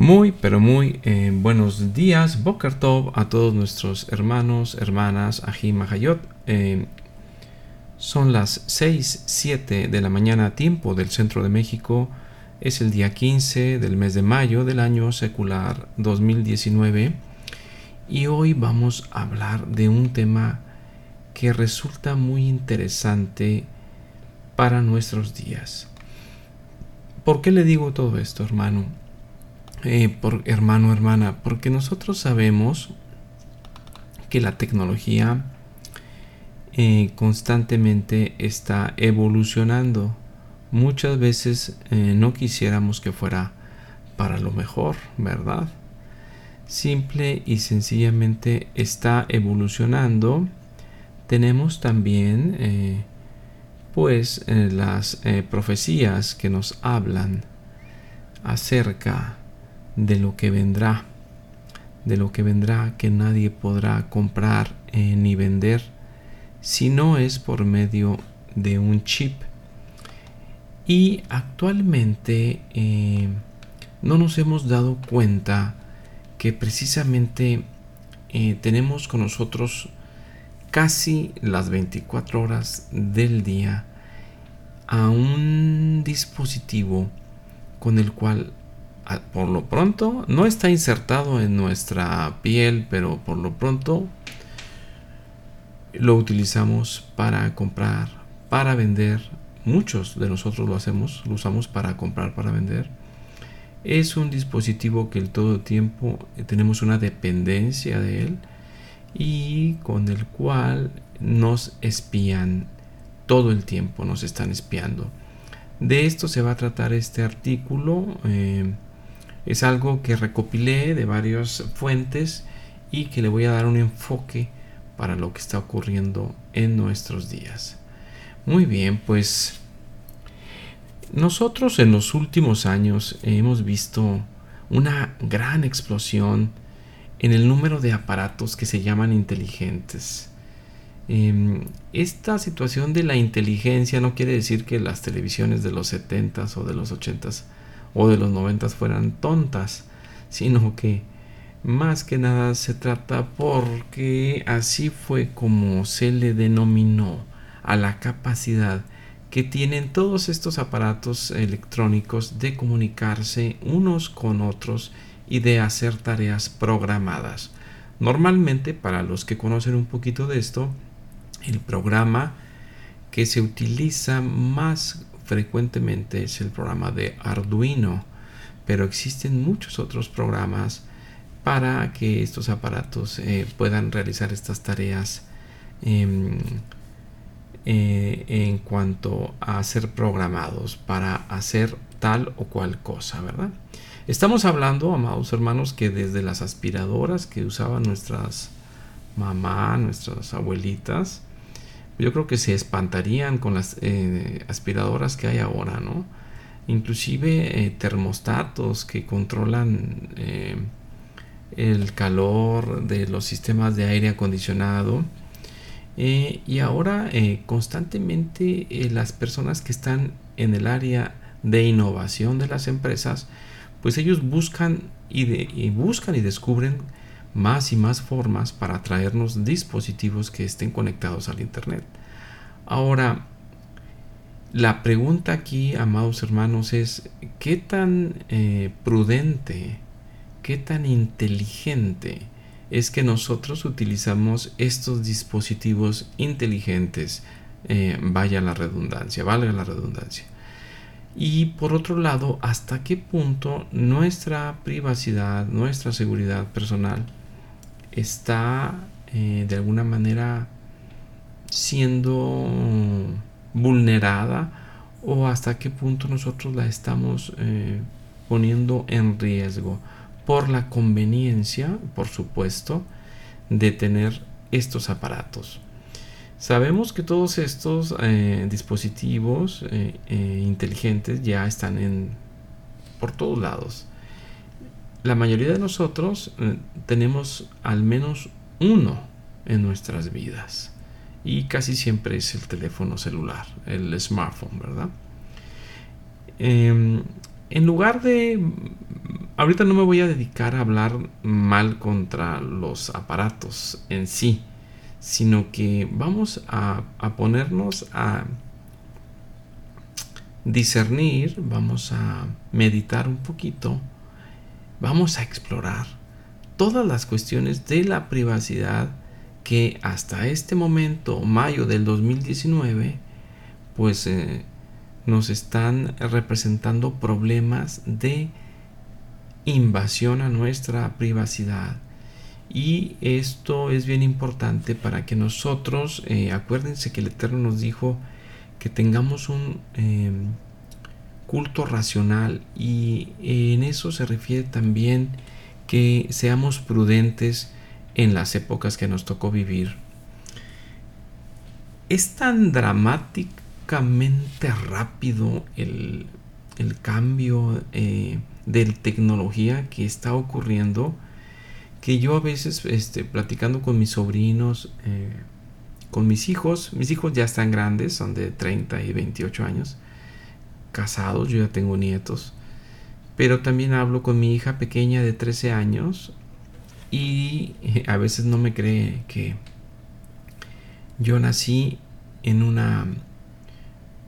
Muy, pero muy eh, buenos días, Boker Tov, a todos nuestros hermanos, hermanas, Aji Mahayot. Eh, son las 6, 7 de la mañana, tiempo del centro de México. Es el día 15 del mes de mayo del año secular 2019. Y hoy vamos a hablar de un tema que resulta muy interesante para nuestros días. ¿Por qué le digo todo esto, hermano? Eh, por hermano, hermana, porque nosotros sabemos que la tecnología eh, constantemente está evolucionando. Muchas veces eh, no quisiéramos que fuera para lo mejor, ¿verdad? Simple y sencillamente está evolucionando. Tenemos también pues las profecías que nos hablan acerca de lo que vendrá, de lo que vendrá que nadie podrá comprar eh, ni vender si no es por medio de un chip. Y actualmente eh, no nos hemos dado cuenta que precisamente eh, tenemos con nosotros casi las 24 horas del día a un dispositivo con el cual por lo pronto no está insertado en nuestra piel, pero por lo pronto lo utilizamos para comprar, para vender. Muchos de nosotros lo hacemos, lo usamos para comprar, para vender. Es un dispositivo que el todo tiempo tenemos una dependencia de él y con el cual nos espían todo el tiempo, nos están espiando. De esto se va a tratar este artículo. Eh, es algo que recopilé de varias fuentes y que le voy a dar un enfoque para lo que está ocurriendo en nuestros días. Muy bien, pues nosotros en los últimos años hemos visto una gran explosión en el número de aparatos que se llaman inteligentes. Em, esta situación de la inteligencia no quiere decir que las televisiones de los 70s o de los 80s o de los noventas fueran tontas, sino que más que nada se trata porque así fue como se le denominó a la capacidad que tienen todos estos aparatos electrónicos de comunicarse unos con otros y de hacer tareas programadas. Normalmente, para los que conocen un poquito de esto, el programa que se utiliza más frecuentemente es el programa de Arduino, pero existen muchos otros programas para que estos aparatos eh, puedan realizar estas tareas em, eh, en cuanto a ser programados para hacer tal o cual cosa, ¿verdad? Estamos hablando, amados hermanos, que desde las aspiradoras que usaban nuestras mamás, nuestras abuelitas, yo creo que se espantarían con las eh, aspiradoras que hay ahora, ¿no? Inclusive eh, termostatos que controlan eh, el calor de los sistemas de aire acondicionado. y ahora constantemente las personas que están en el área de innovación de las empresas, pues ellos buscan y buscan y descubren más y más formas para traernos dispositivos que estén conectados al Internet. Ahora, la pregunta aquí, amados hermanos, es ¿qué tan eh, prudente, qué tan inteligente es que nosotros utilizamos estos dispositivos inteligentes? Eh, vaya la redundancia, valga la redundancia. Y por otro lado, ¿hasta qué punto nuestra privacidad, nuestra seguridad personal está eh, de alguna manera siendo vulnerada o hasta qué punto nosotros la estamos eh, poniendo en riesgo por la conveniencia, por supuesto, de tener estos aparatos. Sabemos que todos estos eh, dispositivos inteligentes ya están en por todos lados la mayoría de nosotros eh, tenemos al menos uno en nuestras vidas. Y casi siempre es el teléfono celular, el smartphone, ¿verdad? Em, en lugar de ahorita no me voy a dedicar a hablar mal contra los aparatos en sí, sino que vamos a, a ponernos a discernir, vamos a meditar un poquito, vamos a explorar todas las cuestiones de la privacidad que hasta este momento, mayo del 2019, pues eh, nos están representando problemas de invasión a nuestra privacidad. Y esto es bien importante para que nosotros, eh, acuérdense que el Eterno nos dijo que tengamos un em, culto racional y en eso se refiere también que seamos prudentes en las épocas que nos tocó vivir. Es tan dramáticamente rápido el, cambio eh, de tecnología que está ocurriendo que yo a veces este, platicando con mis sobrinos, eh, con mis hijos, mis hijos ya están grandes, son de 30 y 28 años, casados, yo ya tengo nietos, pero también hablo con mi hija pequeña de 13 años y a veces no me cree que yo nací en una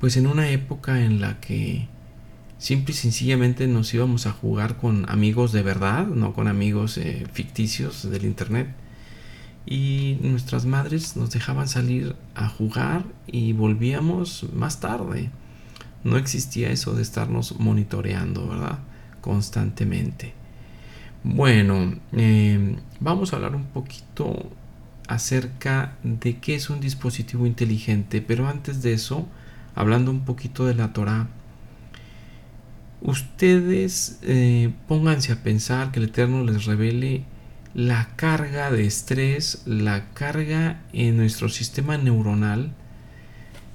pues en una época en la que simple y sencillamente nos íbamos a jugar con amigos de verdad, no con amigos eh, ficticios del internet. Y nuestras madres nos dejaban salir a jugar y volvíamos más tarde. No existía eso de estarnos monitoreando, ¿verdad? Constantemente. Bueno, em, vamos a hablar un poquito acerca de qué es un dispositivo inteligente, pero antes de eso, hablando un poquito de la Torah, ustedes eh, pónganse a pensar que el Eterno les revele la carga de estrés, la carga en nuestro sistema neuronal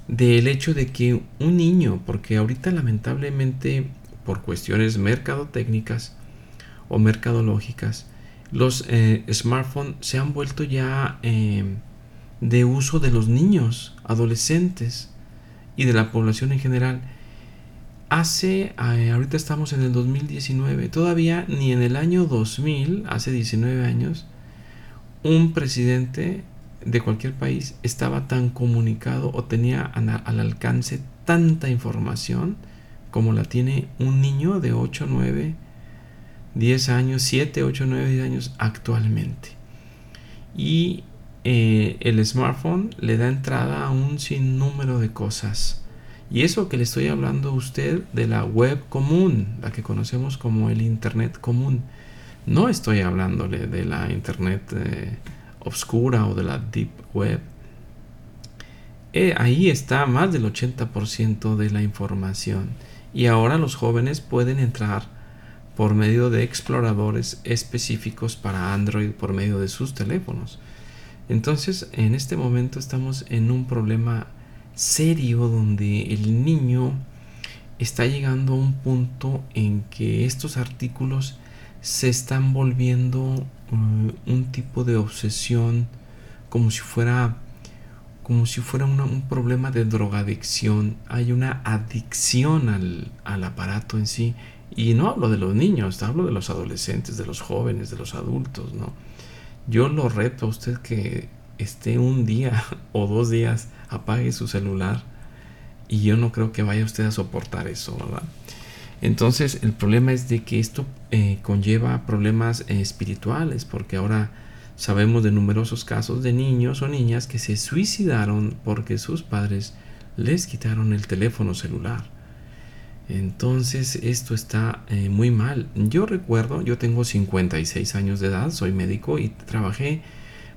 del hecho de que un niño, porque ahorita lamentablemente por cuestiones mercadotécnicas, o mercadológicas, los eh, smartphones se han vuelto ya eh, de uso de los niños, adolescentes y de la población en general. Hace, eh, ahorita estamos en el 2019, todavía ni en el año 2000, hace 19 años, un presidente de cualquier país estaba tan comunicado o tenía al alcance tanta información como la tiene un niño de 8, 9, 10 años, 7, 8, 9, 10 años actualmente. Y eh, el smartphone le da entrada a un sinnúmero de cosas. Y eso que le estoy hablando a usted de la web común, la que conocemos como el Internet común. No estoy hablándole de la Internet eh, obscura o de la Deep Web. Eh, ahí está más del 80% de la información. Y ahora los jóvenes pueden entrar por medio de exploradores específicos para Android por medio de sus teléfonos. Entonces, en este momento estamos en un problema serio donde el niño está llegando a un punto en que estos artículos se están volviendo uh, un tipo de obsesión como si fuera como si fuera un problema de drogadicción hay una adicción al, al aparato en sí y no hablo de los niños, hablo de los adolescentes, de los jóvenes, de los adultos, ¿no? Yo lo reto a usted que esté un día o dos días, apague su celular y yo no creo que vaya usted a soportar eso, ¿verdad? Entonces el problema es de que esto eh, conlleva problemas espirituales, porque ahora sabemos de numerosos casos de niños o niñas que se suicidaron porque sus padres les quitaron el teléfono celular. Entonces esto está eh, muy mal. Yo recuerdo, yo tengo 56 años de edad, soy médico y trabajé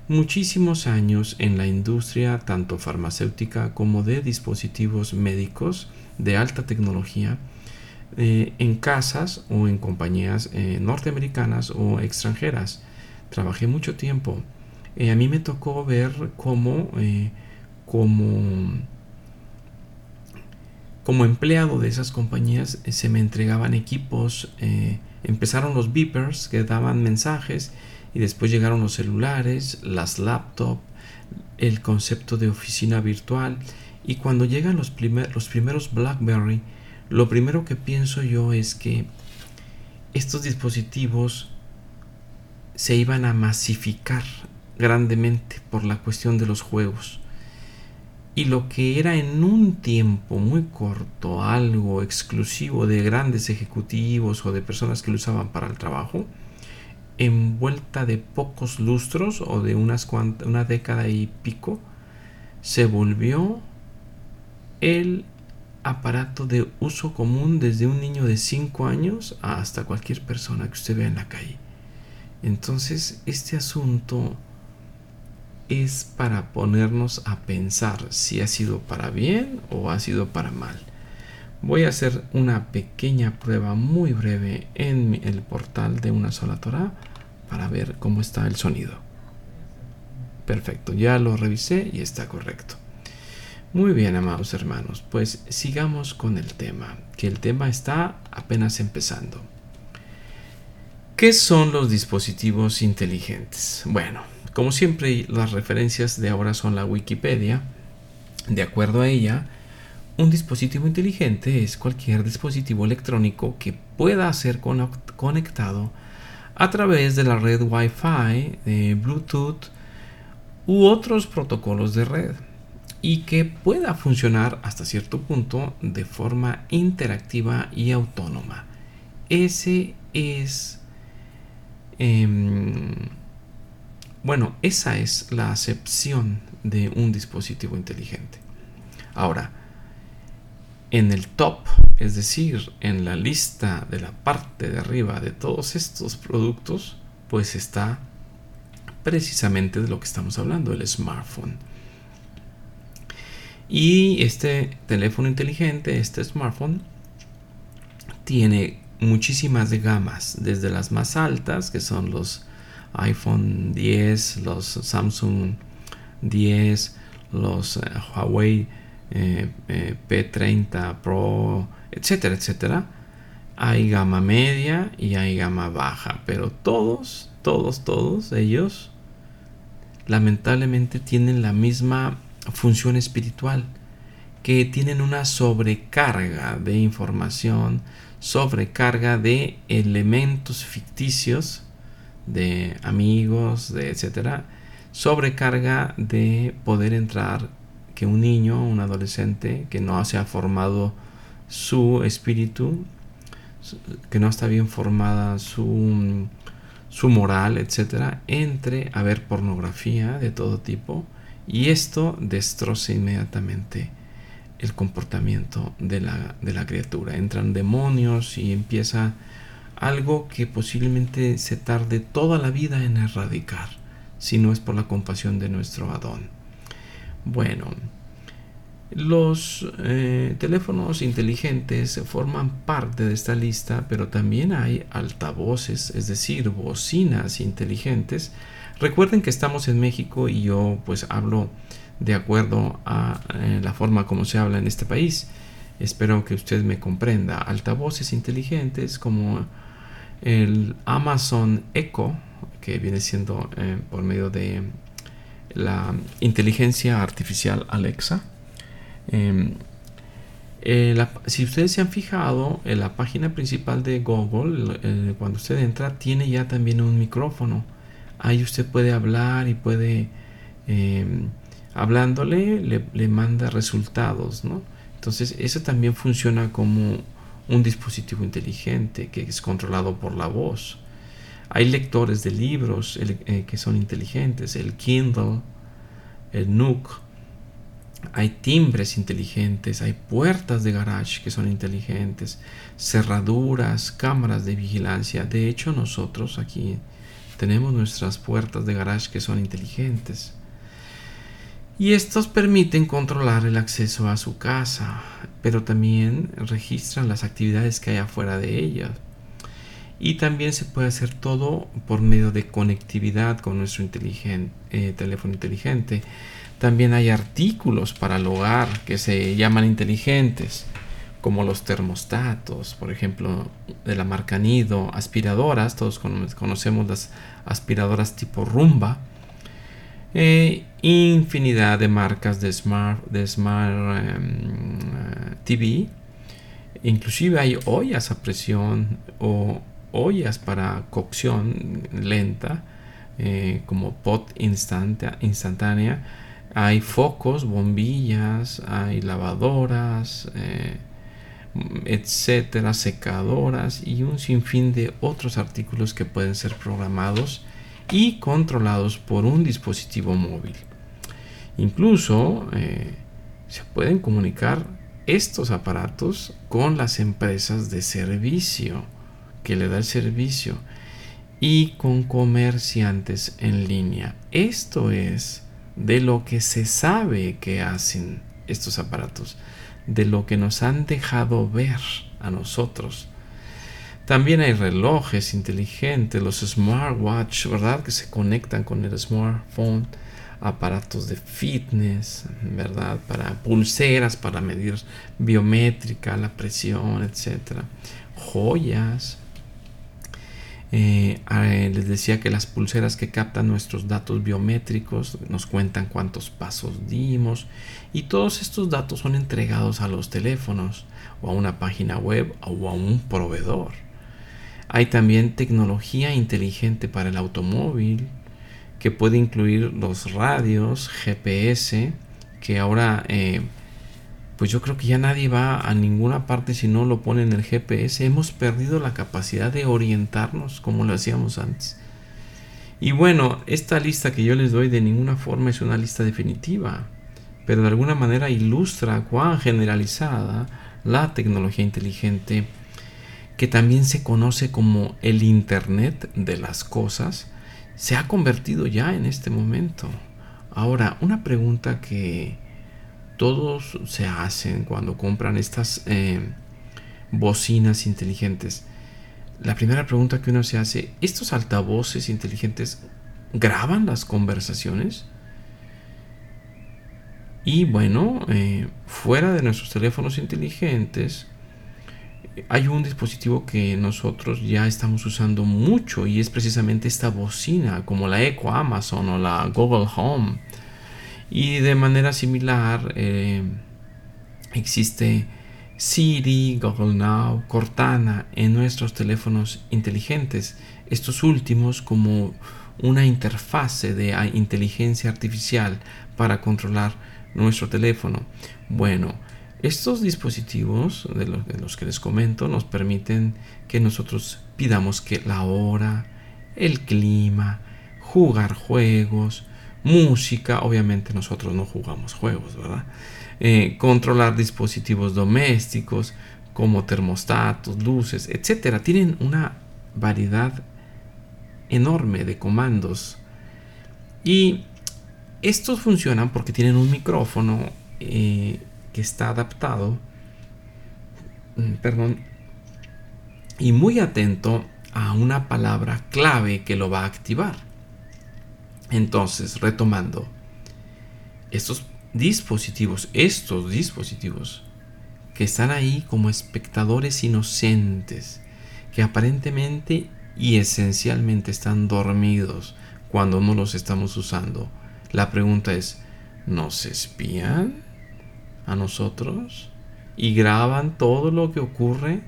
muchísimos años en la industria tanto farmacéutica como de dispositivos médicos de alta tecnología eh, en casas o en compañías eh, norteamericanas o extranjeras. Trabajé mucho tiempo. a mí me tocó ver cómo, cómo como empleado de esas compañías eh, se me entregaban equipos, eh, empezaron los beepers que daban mensajes y después llegaron los celulares, las laptops, el concepto de oficina virtual y cuando llegan los, los primeros BlackBerry, lo primero que pienso yo es que estos dispositivos se iban a masificar grandemente por la cuestión de los juegos. Y lo que era en un tiempo muy corto algo exclusivo de grandes ejecutivos o de personas que lo usaban para el trabajo, en vuelta de pocos lustros o de unas una década y pico, se volvió el aparato de uso común desde un niño de 5 años hasta cualquier persona que usted vea en la calle. Entonces, este asunto es para ponernos a pensar si ha sido para bien o ha sido para mal. Voy a hacer una pequeña prueba muy breve en el portal de una sola Torah para ver cómo está el sonido. Perfecto, ya lo revisé y está correcto. Muy bien, amados hermanos, pues sigamos con el tema, que el tema está apenas empezando. ¿Qué son los dispositivos inteligentes? Bueno, como siempre, las referencias de ahora son la Wikipedia. De acuerdo a ella, un dispositivo inteligente es cualquier dispositivo electrónico que pueda ser conectado a través de la red Wi-Fi, de Bluetooth u otros protocolos de red y que pueda funcionar hasta cierto punto de forma interactiva y autónoma. Ese es em, bueno, esa es la acepción de un dispositivo inteligente. Ahora, en el top, es decir, en la lista de la parte de arriba de todos estos productos, pues está precisamente de lo que estamos hablando, el smartphone. Y este teléfono inteligente, este smartphone, tiene muchísimas gamas, desde las más altas, que son los iPhone 10, los Samsung 10, los eh, Huawei eh, eh, P30 Pro, etcétera, etcétera. Hay gama media y hay gama baja, pero todos, todos, todos ellos lamentablemente tienen la misma función espiritual, que tienen una sobrecarga de información, sobrecarga de elementos ficticios de amigos, de etcétera, sobrecarga de poder entrar que un niño, un adolescente que no se ha formado su espíritu, que no está bien formada su, su moral, etcétera, entre a ver pornografía de todo tipo y esto destroza inmediatamente el comportamiento de la, de la criatura. Entran demonios y empieza algo que posiblemente se tarde toda la vida en erradicar, si no es por la compasión de nuestro Adón. Bueno, los eh, teléfonos inteligentes forman parte de esta lista, pero también hay altavoces, es decir, bocinas inteligentes. Recuerden que estamos en México y yo pues hablo de acuerdo a eh, la forma como se habla en este país. Espero que usted me comprenda. Altavoces inteligentes como el Amazon Echo, que viene siendo eh, por medio de la inteligencia artificial Alexa. Em, si ustedes se han fijado, en la página principal de Google, eh, cuando usted entra, tiene ya también un micrófono. Ahí usted puede hablar y puede, em, hablándole, le, le, manda resultados, ¿no? Entonces, eso también funciona como un dispositivo inteligente que es controlado por la voz. Hay lectores de libros eh, que son inteligentes, el Kindle, el Nook. Hay timbres inteligentes, hay puertas de garage que son inteligentes, cerraduras, cámaras de vigilancia. De hecho, nosotros aquí tenemos nuestras puertas de garage que son inteligentes y estos permiten controlar el acceso a su casa, pero también registran las actividades que hay afuera de ella. Y también se puede hacer todo por medio de conectividad con nuestro eh, teléfono inteligente. También hay artículos para el hogar que se llaman inteligentes, como los termostatos, por ejemplo, de la marca Nido, aspiradoras, todos conocemos las aspiradoras tipo rumba e infinidad de marcas de Smart, de smart em, TV. Inclusive hay ollas a presión o ollas para cocción lenta, eh, como pot instantánea. Hay focos, bombillas, hay lavadoras, eh, etcétera, secadoras y un sinfín de otros artículos que pueden ser programados y controlados por un dispositivo móvil. Incluso eh, se pueden comunicar estos aparatos con las empresas de servicio que le da el servicio y con comerciantes en línea. Esto es de lo que se sabe que hacen estos aparatos, de lo que nos han dejado ver a nosotros. También hay relojes inteligentes, los smartwatch, ¿verdad? Que se conectan con el smartphone aparatos de fitness, ¿verdad? Para pulseras, para medir biométrica, la presión, etcétera. Joyas. Eh, les decía que las pulseras que captan nuestros datos biométricos nos cuentan cuántos pasos dimos y todos estos datos son entregados a los teléfonos o a una página web o a un proveedor. Hay también tecnología inteligente para el automóvil, que puede incluir los radios, GPS, que ahora eh, pues yo creo que ya nadie va a ninguna parte si no lo pone en el GPS. Hemos perdido la capacidad de orientarnos como lo hacíamos antes. Y bueno, esta lista que yo les doy de ninguna forma es una lista definitiva, pero de alguna manera ilustra cuán generalizada la tecnología inteligente, que también se conoce como el Internet de las Cosas, se ha convertido ya en este momento. Ahora, una pregunta que todos se hacen cuando compran estas eh, bocinas inteligentes. La primera pregunta que uno se hace, ¿estos altavoces inteligentes graban las conversaciones? Y bueno, eh, fuera de nuestros teléfonos inteligentes, hay un dispositivo que nosotros ya estamos usando mucho y es precisamente esta bocina, como la Echo Amazon o la Google Home. Y de manera similar eh, existe Siri, Google Now, Cortana en nuestros teléfonos inteligentes. Estos últimos como una interfase de inteligencia artificial para controlar nuestro teléfono. Bueno, estos dispositivos de los, que les comento nos permiten que nosotros pidamos que la hora, el clima, jugar juegos, música, obviamente nosotros no jugamos juegos, ¿verdad? Eh, controlar dispositivos domésticos como termostatos, luces, etcétera. Tienen una variedad enorme de comandos y estos funcionan porque tienen un micrófono eh, que está adaptado, mm, perdón, y muy atento a una palabra clave que lo va a activar. Entonces, retomando, estos dispositivos, estos dispositivos que están ahí como espectadores inocentes, que aparentemente y esencialmente están dormidos cuando no los estamos usando. La pregunta es, ¿nos espían? a nosotros y graban todo lo que ocurre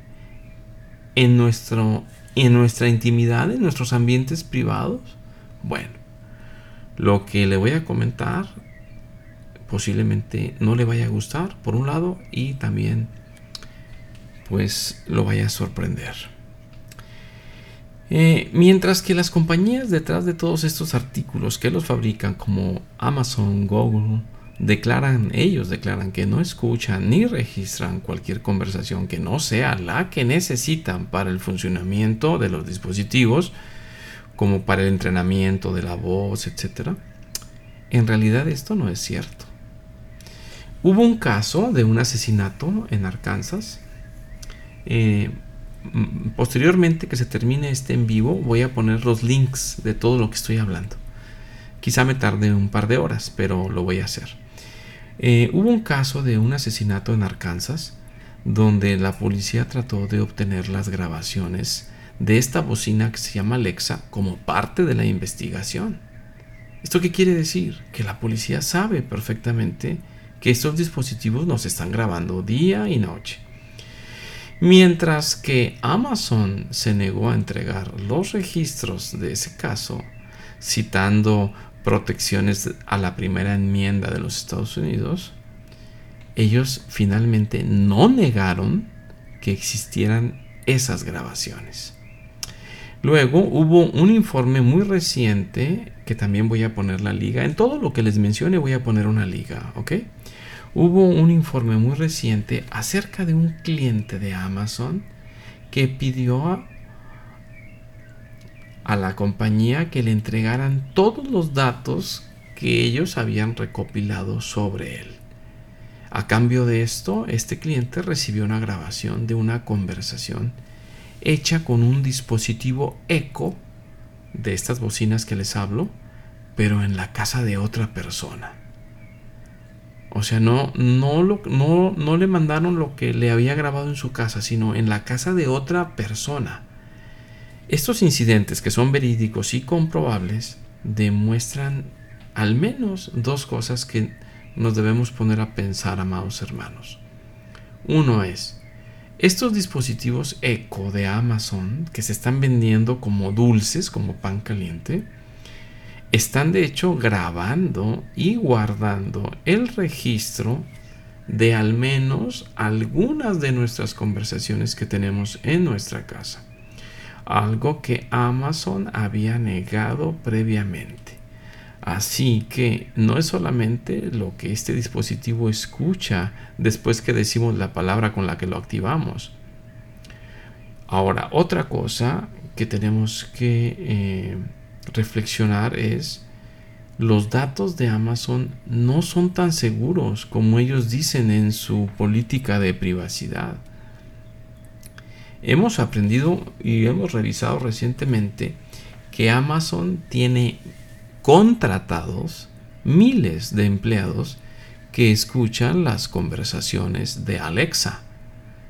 en, nuestro, en nuestra intimidad, en nuestros ambientes privados. Bueno, lo que le voy a comentar posiblemente no le vaya a gustar, por un lado, y también pues lo vaya a sorprender. Eh, mientras que las compañías detrás de todos estos artículos que los fabrican como Amazon, Google, declaran, ellos declaran que no escuchan ni registran cualquier conversación que no sea la que necesitan para el funcionamiento de los dispositivos, como para el entrenamiento de la voz, etc. En realidad esto no es cierto. Hubo un caso de un asesinato en Arkansas. Eh, posteriormente que se termine este en vivo, voy a poner los links de todo lo que estoy hablando. Quizá me tarde un par de horas, pero lo voy a hacer. Eh, hubo un caso de un asesinato en Arkansas donde la policía trató de obtener las grabaciones de esta bocina que se llama Alexa como parte de la investigación. ¿Esto qué quiere decir? Que la policía sabe perfectamente que estos dispositivos nos están grabando día y noche. Mientras que Amazon se negó a entregar los registros de ese caso, citando protecciones a la primera enmienda de los Estados Unidos, ellos finalmente no negaron que existieran esas grabaciones. Luego hubo un informe muy reciente, que también voy a poner la liga, en todo lo que les mencione voy a poner una liga, ¿ok? Hubo un informe muy reciente acerca de un cliente de Amazon que pidió a, a la compañía que le entregaran todos los datos que ellos habían recopilado sobre él. A cambio de esto, este cliente recibió una grabación de una conversación hecha con un dispositivo eco de estas bocinas que les hablo, pero en la casa de otra persona. O sea, no, no, lo, no, no le mandaron lo que le había grabado en su casa, sino en la casa de otra persona. Estos incidentes, que son verídicos y comprobables, demuestran al menos dos cosas que nos debemos poner a pensar, amados hermanos. Uno es, estos dispositivos eco de Amazon que se están vendiendo como dulces, como pan caliente, están de hecho grabando y guardando el registro de al menos algunas de nuestras conversaciones que tenemos en nuestra casa. Algo que Amazon había negado previamente. Así que no es solamente lo que este dispositivo escucha después que decimos la palabra con la que lo activamos. Ahora, otra cosa que tenemos que eh, reflexionar es los datos de Amazon no son tan seguros como ellos dicen en su política de privacidad. Hemos aprendido y hemos revisado recientemente que Amazon tiene contratados miles de empleados que escuchan las conversaciones de Alexa,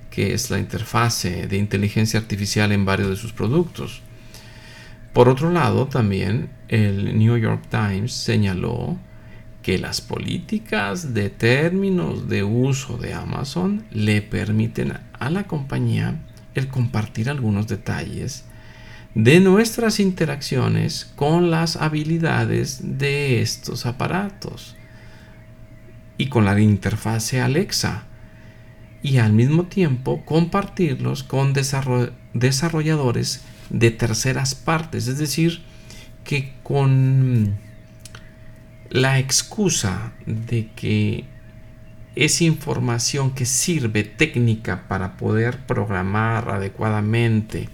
que es la interfase de inteligencia artificial en varios de sus productos. Por otro lado, también el New York Times señaló que las políticas de términos de uso de Amazon le permiten a la compañía el compartir algunos detalles de nuestras interacciones con las habilidades de estos aparatos y con la interfase Alexa y al mismo tiempo compartirlos con desarrolladores de terceras partes, es decir, que con la excusa de que es información que sirve técnica para poder programar adecuadamente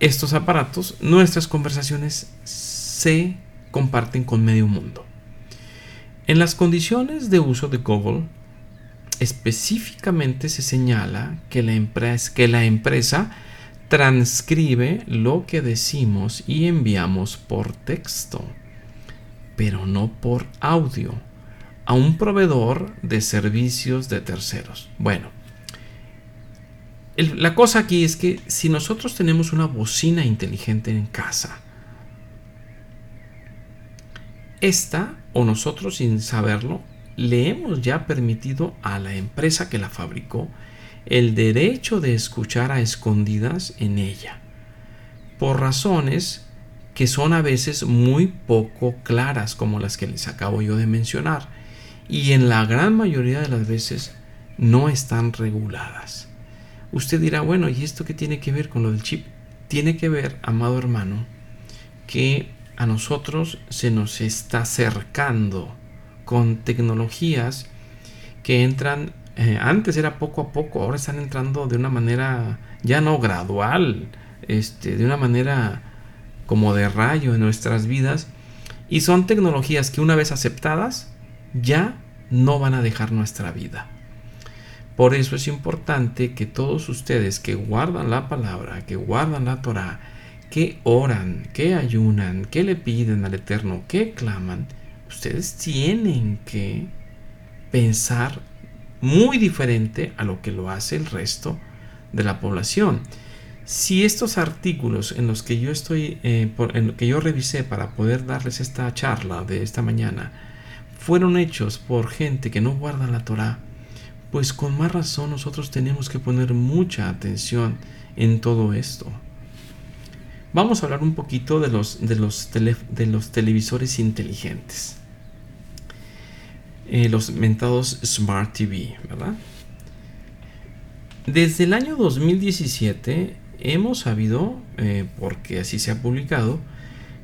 estos aparatos, nuestras conversaciones se comparten con medio mundo. En las condiciones de uso de Google, específicamente se señala que la, empresa, transcribe lo que decimos y enviamos por texto, pero no por audio, a un proveedor de servicios de terceros. Bueno, la cosa aquí es que si nosotros tenemos una bocina inteligente en casa, esta o nosotros sin saberlo, le hemos ya permitido a la empresa que la fabricó el derecho de escuchar a escondidas en ella, por razones que son a veces muy poco claras como las que les acabo yo de mencionar y en la gran mayoría de las veces no están reguladas. Usted dirá, bueno, ¿y esto qué tiene que ver con lo del chip? Tiene que ver, amado hermano, que a nosotros se nos está acercando con tecnologías que entran, eh, antes era poco a poco, ahora están entrando de una manera ya no gradual, este, de una manera como de rayo en nuestras vidas, y son tecnologías que una vez aceptadas ya no van a dejar nuestra vida. Por eso es importante que todos ustedes que guardan la palabra, que guardan la Torah, que oran, que ayunan, que le piden al Eterno, que claman, ustedes tienen que pensar muy diferente a lo que lo hace el resto de la población. Si estos artículos en los que yo estoy, eh, en lo que yo revisé para poder darles esta charla de esta mañana, fueron hechos por gente que no guarda la Torah, pues con más razón nosotros tenemos que poner mucha atención en todo esto. Vamos a hablar un poquito de los, de los, de los televisores inteligentes. Eh, los mentados Smart TV, ¿verdad? Desde el año 2017 hemos sabido, eh, porque así se ha publicado,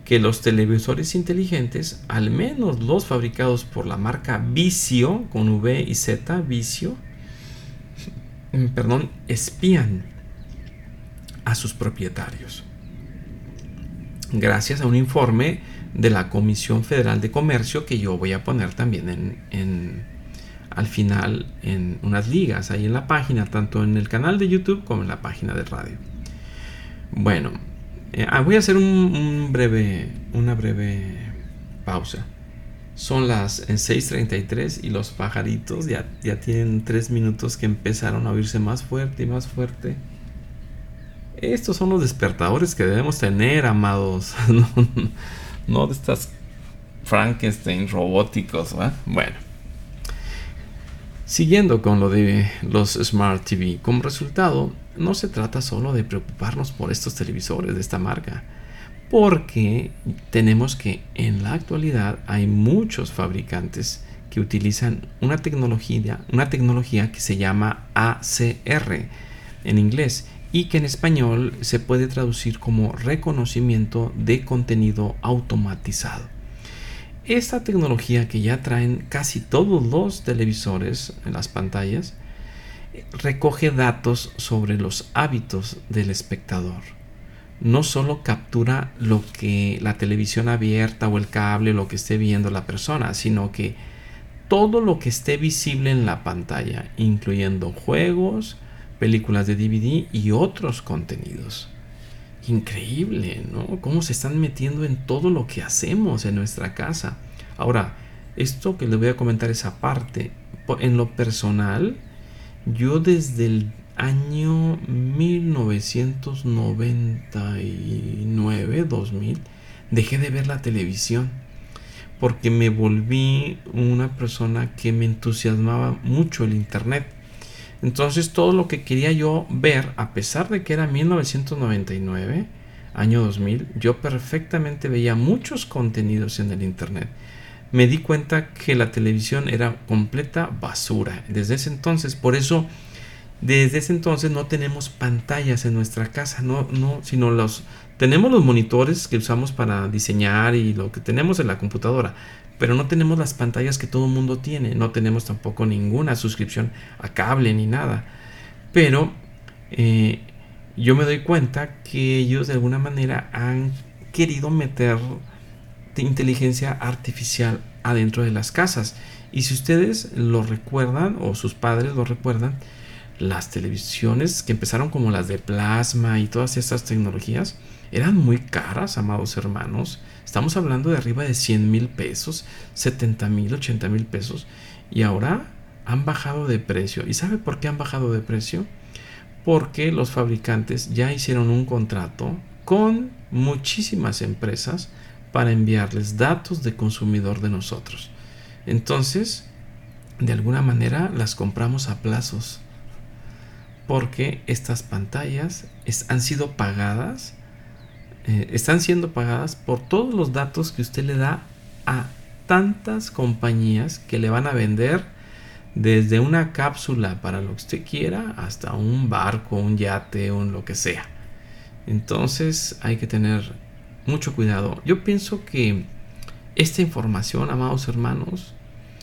que los televisores inteligentes, al menos los fabricados por la marca Vicio, con V y Z, Vicio, mm, perdón, espían a sus propietarios. Gracias a un informe de la Comisión Federal de Comercio que yo voy a poner también al final en unas ligas ahí en la página, tanto en el canal de YouTube como en la página de radio. Bueno, eh, ah, voy a hacer un, breve, una breve pausa. Son las 6.33 y los pajaritos ya, ya tienen 3 minutos que empezaron a oírse más fuerte y más fuerte. Estos son los despertadores que debemos tener, amados. no, de estas Frankenstein robóticos. Bueno. Siguiendo con lo de los Smart TV, como resultado, no se trata solo de preocuparnos por estos televisores de esta marca, porque tenemos que en la actualidad hay muchos fabricantes que utilizan una tecnología, una tecnología que se llama ACR en inglés y que en español se puede traducir como reconocimiento de contenido automatizado. Esta tecnología que ya traen casi todos los televisores en las pantallas recoge datos sobre los hábitos del espectador. No solo captura lo que la televisión abierta o el cable, lo que esté viendo la persona, sino que todo lo que esté visible en la pantalla, incluyendo juegos, películas de DVD y otros contenidos. Increíble, ¿no? Cómo se están metiendo en todo lo que hacemos en nuestra casa. Ahora, esto que les voy a comentar esa parte, en lo personal, yo desde el año 1999, 2000, dejé de ver la televisión porque me volví una persona que me entusiasmaba mucho el internet. Entonces todo lo que quería yo ver, a pesar de que era 1999, año 2000, yo perfectamente veía muchos contenidos en el Internet. Me di cuenta que la televisión era completa basura. Desde ese entonces, por eso, desde ese entonces no tenemos pantallas en nuestra casa, no, no, sino los tenemos los monitores que usamos para diseñar y lo que tenemos en la computadora, pero no tenemos las pantallas que todo el mundo tiene, no tenemos tampoco ninguna suscripción a cable ni nada. Pero eh, yo me doy cuenta que ellos de alguna manera han querido meter inteligencia artificial adentro de las casas. Y si ustedes lo recuerdan o sus padres lo recuerdan, las televisiones que empezaron como las de plasma y todas estas tecnologías eran muy caras, amados hermanos. Estamos hablando de arriba de 100 mil pesos, 70 mil, 80 mil pesos. Y ahora han bajado de precio. ¿Y sabe por qué han bajado de precio? Porque los fabricantes ya hicieron un contrato con muchísimas empresas para enviarles datos de consumidor de nosotros. Entonces, de alguna manera las compramos a plazos. Porque estas pantallas han sido pagadas eh, están siendo pagadas por todos los datos que usted le da a tantas compañías que le van a vender desde una cápsula para lo que usted quiera hasta un barco, un yate, un lo que sea. Entonces hay que tener mucho cuidado. Yo pienso que esta información, amados hermanos,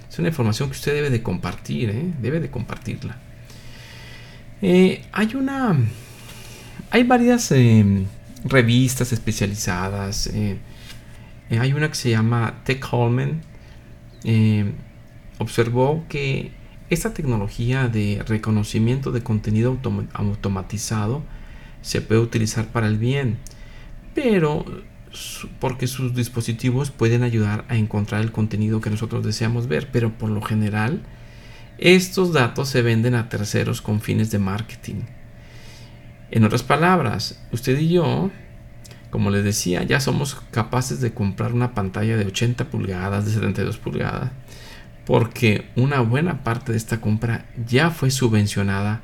es una información que usted debe de compartir, ¿eh? debe de compartirla. Eh, hay una, hay varias em, revistas especializadas. Eh, eh, hay una que se llama Tech Holman. Eh, observó que esta tecnología de reconocimiento de contenido automatizado se puede utilizar para el bien, pero porque sus dispositivos pueden ayudar a encontrar el contenido que nosotros deseamos ver, pero por lo general estos datos se venden a terceros con fines de marketing. En otras palabras, usted y yo, como les decía, ya somos capaces de comprar una pantalla de 80 pulgadas, de 72 pulgadas, porque una buena parte de esta compra ya fue subvencionada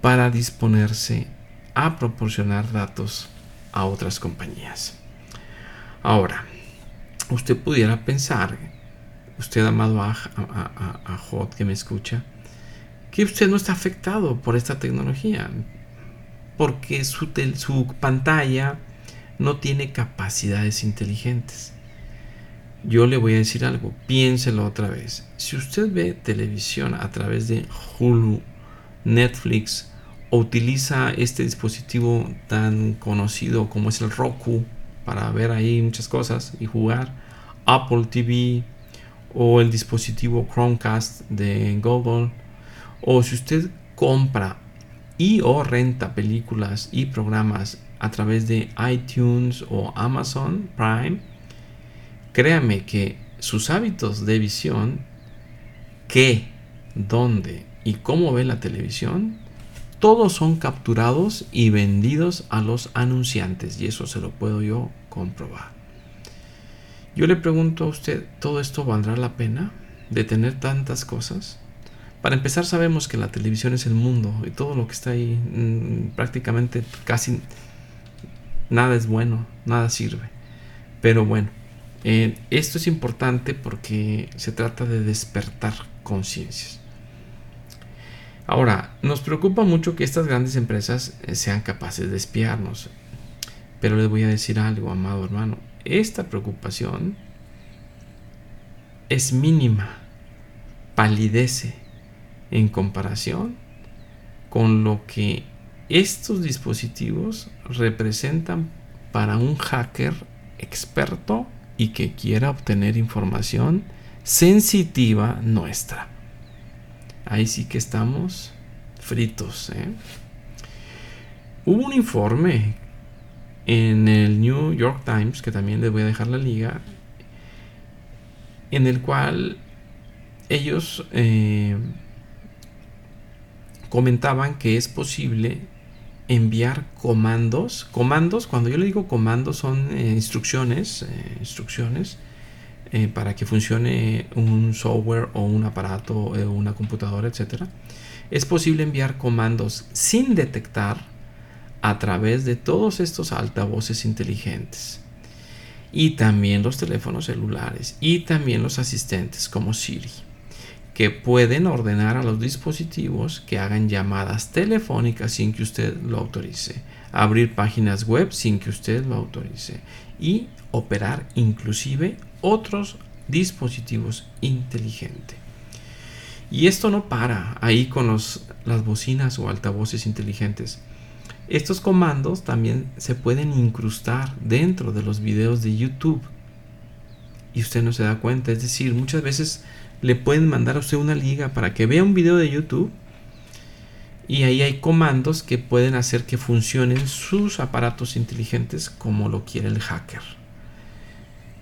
para disponerse a proporcionar datos a otras compañías. Ahora, usted pudiera pensar, usted amado a, a, Hot que me escucha, que usted no está afectado por esta tecnología, porque su, pantalla no tiene capacidades inteligentes. Yo le voy a decir algo, piénselo otra vez. Si usted ve televisión a través de Hulu, Netflix o utiliza este dispositivo tan conocido como es el Roku para ver ahí muchas cosas y jugar, Apple TV o el dispositivo Chromecast de Google, o si usted compra y o renta películas y programas a través de iTunes o Amazon Prime, créame que sus hábitos de visión, qué, dónde y cómo ve la televisión, todos son capturados y vendidos a los anunciantes y eso se lo puedo yo comprobar. Yo le pregunto a usted, ¿todo esto valdrá la pena de tener tantas cosas? Para empezar sabemos que la televisión es el mundo y todo lo que está ahí mm, prácticamente casi nada es bueno, nada sirve. Pero bueno, eh, esto es importante porque se trata de despertar conciencias. Ahora, nos preocupa mucho que estas grandes empresas eh, sean capaces de espiarnos. Pero les voy a decir algo, amado hermano. Esta preocupación es mínima, palidece en comparación con lo que estos dispositivos representan para un hacker experto y que quiera obtener información sensitiva nuestra. Ahí sí que estamos fritos. ¿eh? Hubo un informe en el New York Times, que también les voy a dejar la liga, en el cual ellos eh, comentaban que es posible enviar comandos. Comandos, cuando yo le digo comandos, son eh, instrucciones, eh, instrucciones eh, para que funcione un software o un aparato o una computadora, etc. Es posible enviar comandos sin detectar a través de todos estos altavoces inteligentes. Y también los teléfonos celulares y también los asistentes como Siri que pueden ordenar a los dispositivos que hagan llamadas telefónicas sin que usted lo autorice, abrir páginas web sin que usted lo autorice y operar inclusive otros dispositivos inteligentes. Y esto no para ahí con las bocinas o altavoces inteligentes. Estos comandos también se pueden incrustar dentro de los videos de YouTube. Y usted no se da cuenta. Es decir, muchas veces le pueden mandar a usted una liga para que vea un video de YouTube y ahí hay comandos que pueden hacer que funcionen sus aparatos inteligentes como lo quiere el hacker.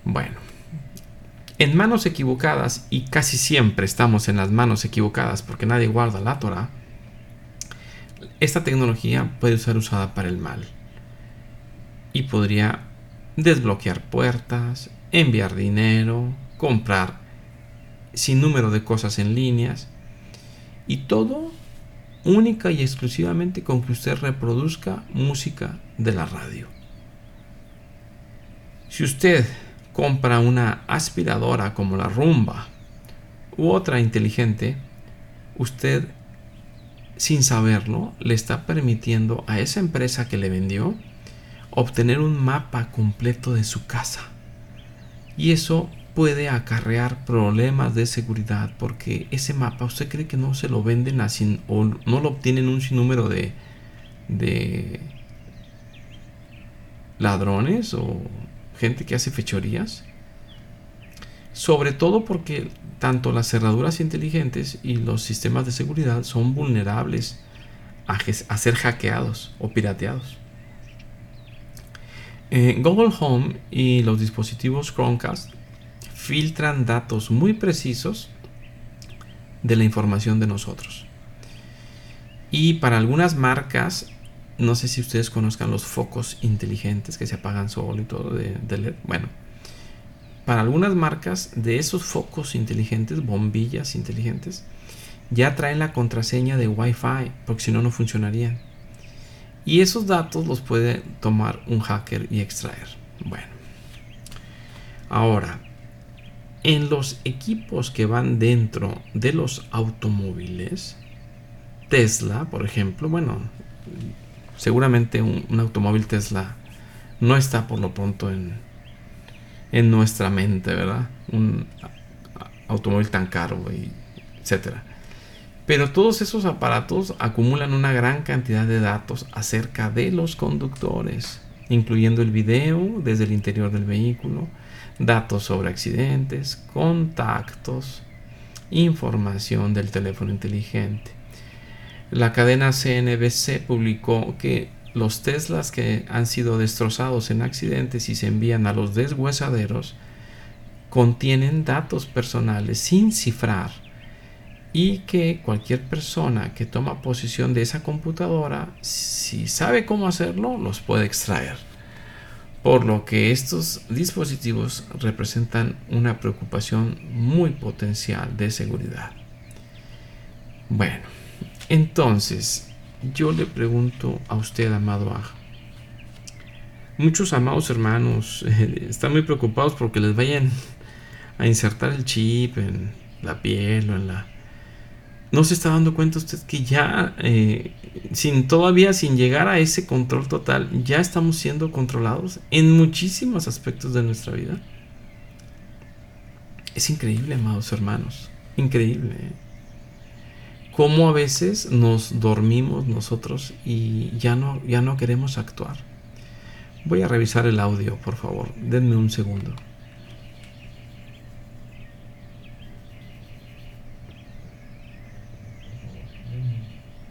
Bueno, en manos equivocadas, y casi siempre estamos en las manos equivocadas porque nadie guarda la Torah, esta tecnología puede ser usada para el mal y podría desbloquear puertas, enviar dinero, comprar sin número de cosas en líneas y todo única y exclusivamente con que usted reproduzca música de la radio. Si usted compra una aspiradora como la Rumba u otra inteligente, usted sin saberlo le está permitiendo a esa empresa que le vendió obtener un mapa completo de su casa. Y eso puede acarrear problemas de seguridad porque ese mapa usted cree que no se lo venden así o no lo obtienen un sinnúmero de, de ladrones o gente que hace fechorías sobre todo porque tanto las cerraduras inteligentes y los sistemas de seguridad son vulnerables a, ser hackeados o pirateados. Eh, Google Home y los dispositivos Chromecast filtran datos muy precisos de la información de nosotros. Y para algunas marcas, no sé si ustedes conozcan los focos inteligentes que se apagan solo y todo de, LED. Bueno, para algunas marcas de esos focos inteligentes, bombillas inteligentes, ya traen la contraseña de Wi-Fi, porque si no, no funcionarían. Y esos datos los puede tomar un hacker y extraer. Bueno. Ahora, en los equipos que van dentro de los automóviles, Tesla, por ejemplo, bueno, seguramente un, automóvil Tesla no está por lo pronto en, en nuestra mente, ¿verdad? Un automóvil tan caro, etcétera. Pero todos esos aparatos acumulan una gran cantidad de datos acerca de los conductores, incluyendo el video desde el interior del vehículo, datos sobre accidentes, contactos, información del teléfono inteligente. La cadena CNBC publicó que los Teslas que han sido destrozados en accidentes y se envían a los deshuesaderos contienen datos personales sin cifrar y que cualquier persona que toma posesión de esa computadora, si sabe cómo hacerlo, los puede extraer. Por lo que estos dispositivos representan una preocupación muy potencial de seguridad. Bueno, entonces yo le pregunto a usted, amado Aja. Muchos amados hermanos eh, están muy preocupados porque les vayan a insertar el chip en la piel o en la ¿No se está dando cuenta usted que ya, eh, sin todavía sin llegar a ese control total, ya estamos siendo controlados en muchísimos aspectos de nuestra vida? Es increíble, amados hermanos, increíble. ¿eh? Cómo a veces nos dormimos nosotros y ya no, ya no queremos actuar. Voy a revisar el audio, por favor. Denme un segundo.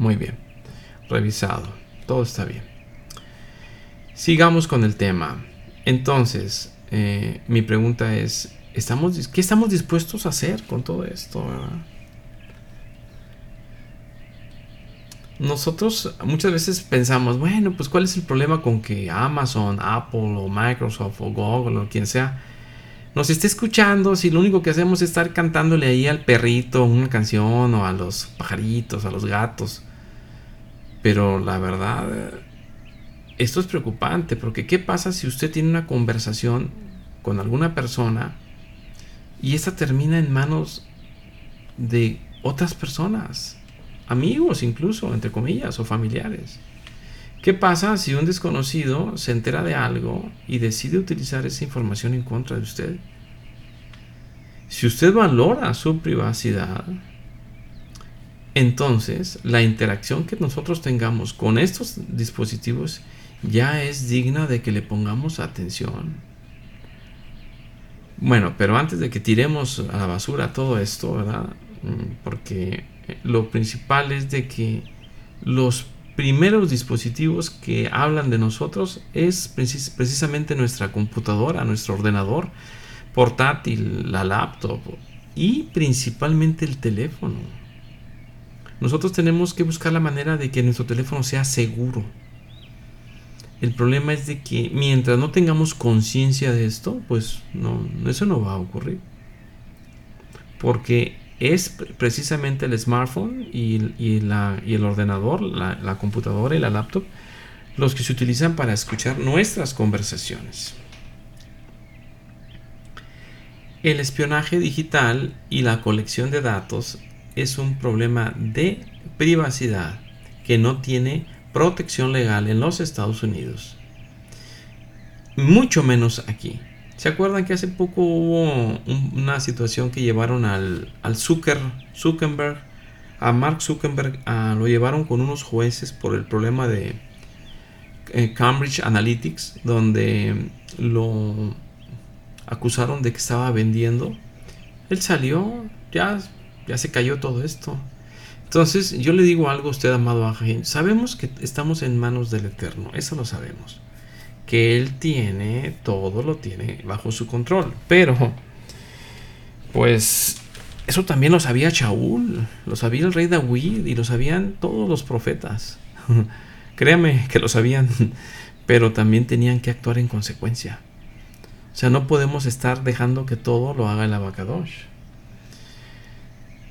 Muy bien. Revisado. Todo está bien. Sigamos con el tema. Entonces, eh, mi pregunta es, ¿estamos, ¿qué estamos dispuestos a hacer con todo esto? Nosotros muchas veces pensamos, bueno, pues cuál es el problema con que Amazon, Apple o Microsoft o Google o quien sea nos esté escuchando si lo único que hacemos es estar cantándole ahí al perrito una canción o a los pajaritos, a los gatos. Pero la verdad, esto es preocupante, porque ¿qué pasa si usted tiene una conversación con alguna persona y esta termina en manos de otras personas, amigos incluso, entre comillas, o familiares? ¿Qué pasa si un desconocido se entera de algo y decide utilizar esa información en contra de usted? Si usted valora su privacidad, entonces la interacción que nosotros tengamos con estos dispositivos ya es digna de que le pongamos atención. Bueno, pero antes de que tiremos a la basura todo esto, ¿verdad? Mm, porque lo principal es de que los primeros dispositivos que hablan de nosotros es precisamente nuestra computadora, nuestro ordenador portátil, la laptop y principalmente el teléfono. Nosotros tenemos que buscar la manera de que nuestro teléfono sea seguro. El problema es de que mientras no tengamos conciencia de esto, pues no, eso no va a ocurrir. Porque es precisamente el smartphone y, el ordenador, la, la computadora y la laptop los que se utilizan para escuchar nuestras conversaciones. El espionaje digital y la colección de datos es un problema de privacidad que no tiene protección legal en los Estados Unidos. Mucho menos aquí. ¿Se acuerdan que hace poco hubo una situación que llevaron al, al Zuckerberg, a Mark Zuckerberg, lo llevaron con unos jueces por el problema de eh, Cambridge Analytics, donde lo acusaron de que estaba vendiendo. Él salió, ya ya se cayó todo esto. Entonces yo le digo algo a usted, amado ángel. Sabemos que estamos en manos del Eterno, eso lo sabemos. Que Él tiene, todo lo tiene bajo su control. Pero, pues, eso también lo sabía Shaul, lo sabía el rey David y lo sabían todos los profetas. Créame que lo sabían, pero también tenían que actuar en consecuencia. sea, no podemos estar dejando que todo lo haga el abacadosh.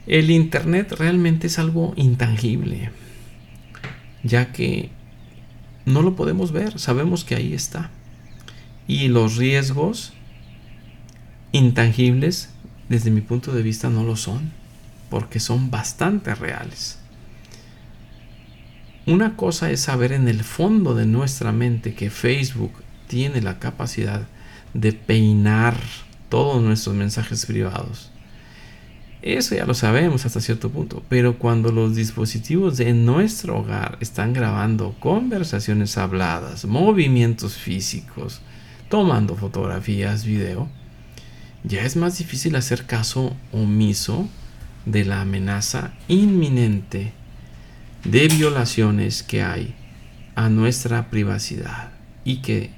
El Internet realmente es algo intangible, ya que no lo podemos ver, sabemos que ahí está. Y los riesgos intangibles, desde mi punto de vista, no lo son, porque son bastante reales. Una cosa es saber en el fondo de nuestra mente que Facebook tiene la capacidad de peinar todos nuestros mensajes privados. Eso ya lo sabemos hasta cierto punto, pero cuando los dispositivos de nuestro hogar están grabando conversaciones habladas, movimientos físicos, tomando fotografías, video, ya es más difícil hacer caso omiso de la amenaza inminente de violaciones que hay a nuestra privacidad y que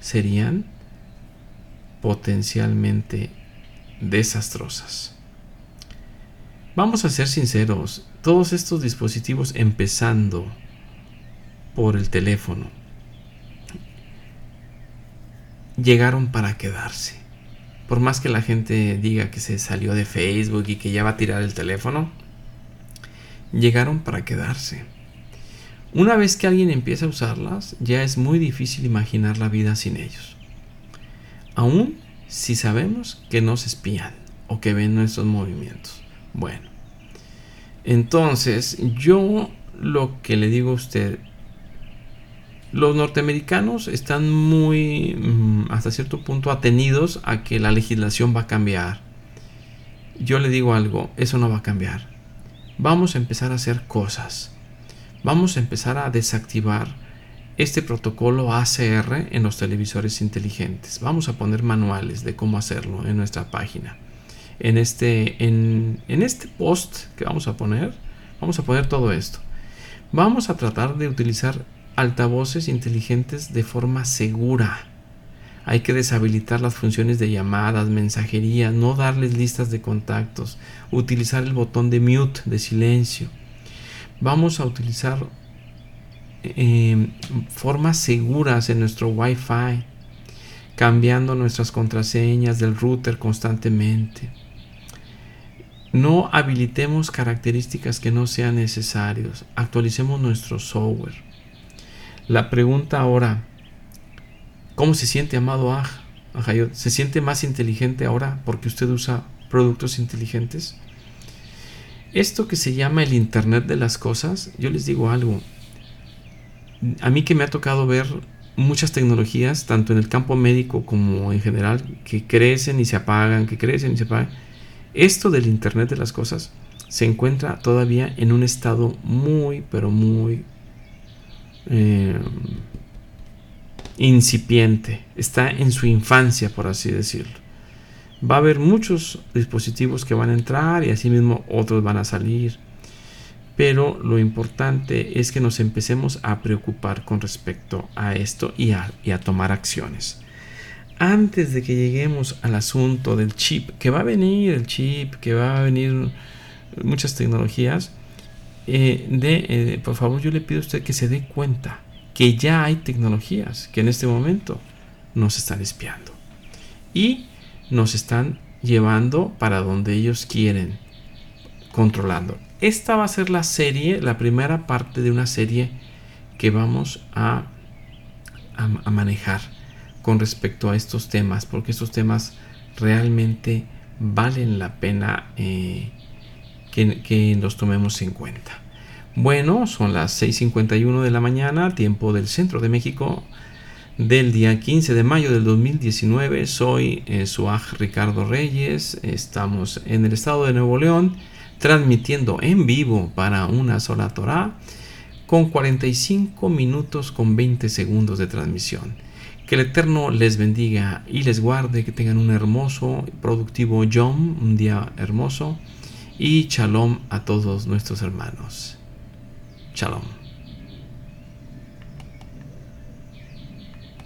serían potencialmente desastrosas. Vamos a ser sinceros, todos estos dispositivos empezando por el teléfono llegaron para quedarse. Por más que la gente diga que se salió de Facebook y que ya va a tirar el teléfono, llegaron para quedarse. Una vez que alguien empieza a usarlas, ya es muy difícil imaginar la vida sin ellos. Aún si sabemos que nos espían o que ven nuestros movimientos. Bueno, entonces yo lo que le digo a usted, los norteamericanos están muy, mm, hasta cierto punto, atenidos a que la legislación va a cambiar. Yo le digo algo, eso no va a cambiar vamos a empezar a hacer cosas. Vamos a empezar a desactivar este protocolo ACR en los televisores inteligentes. Vamos a poner manuales de cómo hacerlo en nuestra página. En este, en, en este post que vamos a poner, vamos a poner todo esto. Vamos a tratar de utilizar altavoces inteligentes de forma segura hay que deshabilitar las funciones de llamadas, mensajería, no darles listas de contactos, utilizar el botón de mute, de silencio. Vamos a utilizar em, formas seguras en nuestro Wi-Fi, cambiando nuestras contraseñas del router constantemente. No habilitemos características que no sean necesarias. Actualicemos nuestro software. La pregunta ahora, ¿Cómo se siente, amado Aj? ¿Se siente más inteligente ahora porque usted usa productos inteligentes? Esto que se llama el Internet de las Cosas, yo les digo algo. A mí que me ha tocado ver muchas tecnologías, tanto en el campo médico como en general, que crecen y se apagan, que crecen y se apagan. Esto del Internet de las Cosas se encuentra todavía en un estado muy, pero muy eh, incipiente, está en su infancia, por así decirlo. Va a haber muchos dispositivos que van a entrar y asimismo otros van a salir. Pero lo importante es que nos empecemos a preocupar con respecto a esto y a, tomar acciones. Antes de que lleguemos al asunto del chip, que va a venir el chip, que va a venir muchas tecnologías, eh, eh, por favor yo le pido a usted que se dé cuenta que ya hay tecnologías que en este momento nos están espiando y nos están llevando para donde ellos quieren, controlando. Esta va a ser la serie, la primera parte de una serie que vamos a, a, manejar con respecto a estos temas, porque estos temas realmente valen la pena eh, que, los tomemos en cuenta. Bueno, son las 6.51 de la mañana, tiempo del centro de México, del día 15 de mayo del 2019. Soy eh, Suaj Ricardo Reyes, estamos en el estado de Nuevo León, transmitiendo en vivo para una sola Torah, con 45 minutos con 20 segundos de transmisión. Que el Eterno les bendiga y les guarde, que tengan un hermoso, productivo Yom, un día hermoso, y shalom a todos nuestros hermanos. Shalom.